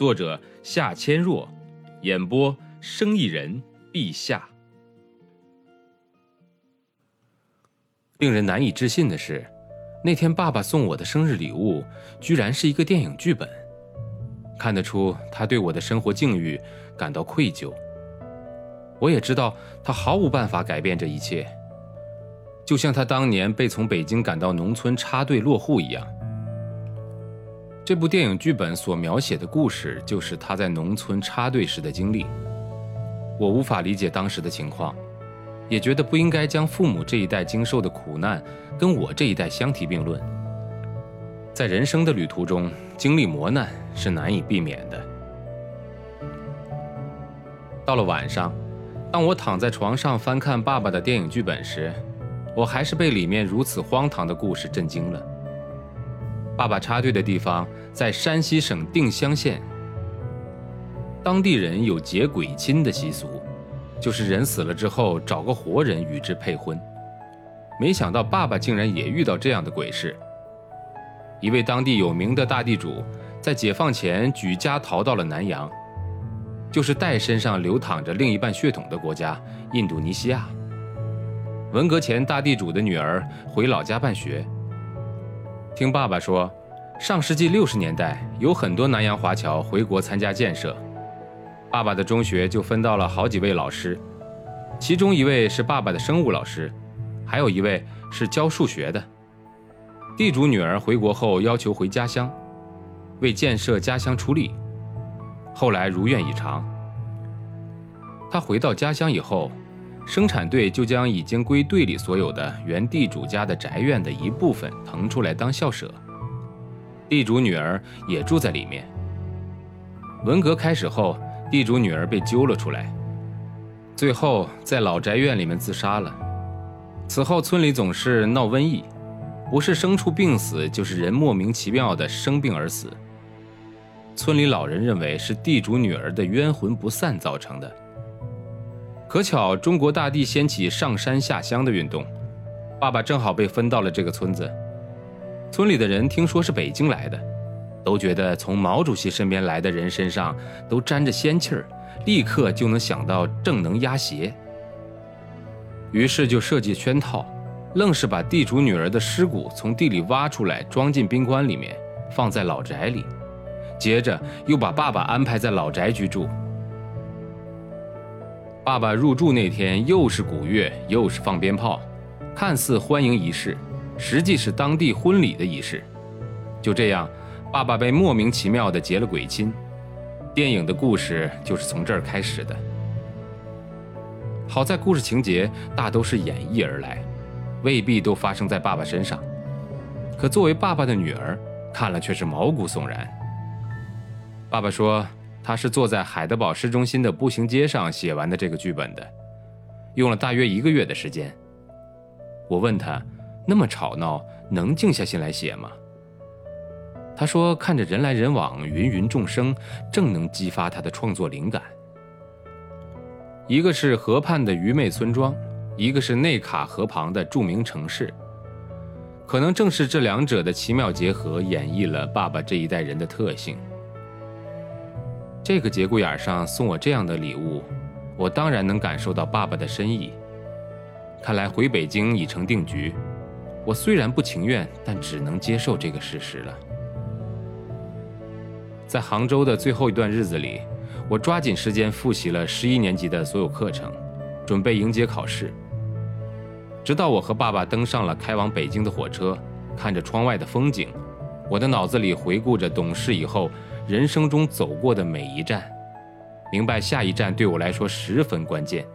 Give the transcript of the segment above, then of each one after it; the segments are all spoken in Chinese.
作者夏千若，演播生意人陛下。令人难以置信的是，那天爸爸送我的生日礼物，居然是一个电影剧本。看得出他对我的生活境遇感到愧疚。我也知道他毫无办法改变这一切，就像他当年被从北京赶到农村插队落户一样。这部电影剧本所描写的故事，就是他在农村插队时的经历。我无法理解当时的情况，也觉得不应该将父母这一代经受的苦难跟我这一代相提并论。在人生的旅途中，经历磨难是难以避免的。到了晚上，当我躺在床上翻看爸爸的电影剧本时，我还是被里面如此荒唐的故事震惊了。爸爸插队的地方在山西省定襄县，当地人有结鬼亲的习俗，就是人死了之后找个活人与之配婚。没想到爸爸竟然也遇到这样的鬼事。一位当地有名的大地主在解放前举家逃到了南洋，就是带身上流淌着另一半血统的国家——印度尼西亚。文革前，大地主的女儿回老家办学。听爸爸说，上世纪六十年代有很多南洋华侨回国参加建设，爸爸的中学就分到了好几位老师，其中一位是爸爸的生物老师，还有一位是教数学的。地主女儿回国后要求回家乡，为建设家乡出力，后来如愿以偿。她回到家乡以后。生产队就将已经归队里所有的原地主家的宅院的一部分腾出来当校舍，地主女儿也住在里面。文革开始后，地主女儿被揪了出来，最后在老宅院里面自杀了。此后村里总是闹瘟疫，不是牲畜病死，就是人莫名其妙的生病而死。村里老人认为是地主女儿的冤魂不散造成的。可巧，中国大地掀起上山下乡的运动，爸爸正好被分到了这个村子。村里的人听说是北京来的，都觉得从毛主席身边来的人身上都沾着仙气儿，立刻就能想到正能压邪。于是就设计圈套，愣是把地主女儿的尸骨从地里挖出来，装进冰棺里面，放在老宅里，接着又把爸爸安排在老宅居住。爸爸入住那天，又是鼓乐，又是放鞭炮，看似欢迎仪式，实际是当地婚礼的仪式。就这样，爸爸被莫名其妙的结了鬼亲。电影的故事就是从这儿开始的。好在故事情节大都是演绎而来，未必都发生在爸爸身上。可作为爸爸的女儿，看了却是毛骨悚然。爸爸说。他是坐在海德堡市中心的步行街上写完的这个剧本的，用了大约一个月的时间。我问他，那么吵闹，能静下心来写吗？他说，看着人来人往，芸芸众生，正能激发他的创作灵感。一个是河畔的愚昧村庄，一个是内卡河旁的著名城市，可能正是这两者的奇妙结合，演绎了爸爸这一代人的特性。这个节骨眼上送我这样的礼物，我当然能感受到爸爸的深意。看来回北京已成定局，我虽然不情愿，但只能接受这个事实了。在杭州的最后一段日子里，我抓紧时间复习了十一年级的所有课程，准备迎接考试。直到我和爸爸登上了开往北京的火车，看着窗外的风景，我的脑子里回顾着懂事以后。人生中走过的每一站，明白下一站对我来说十分关键，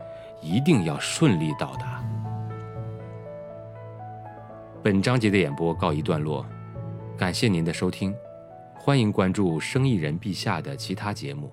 一定要顺利到达。本章节的演播告一段落，感谢您的收听，欢迎关注生意人陛下的其他节目。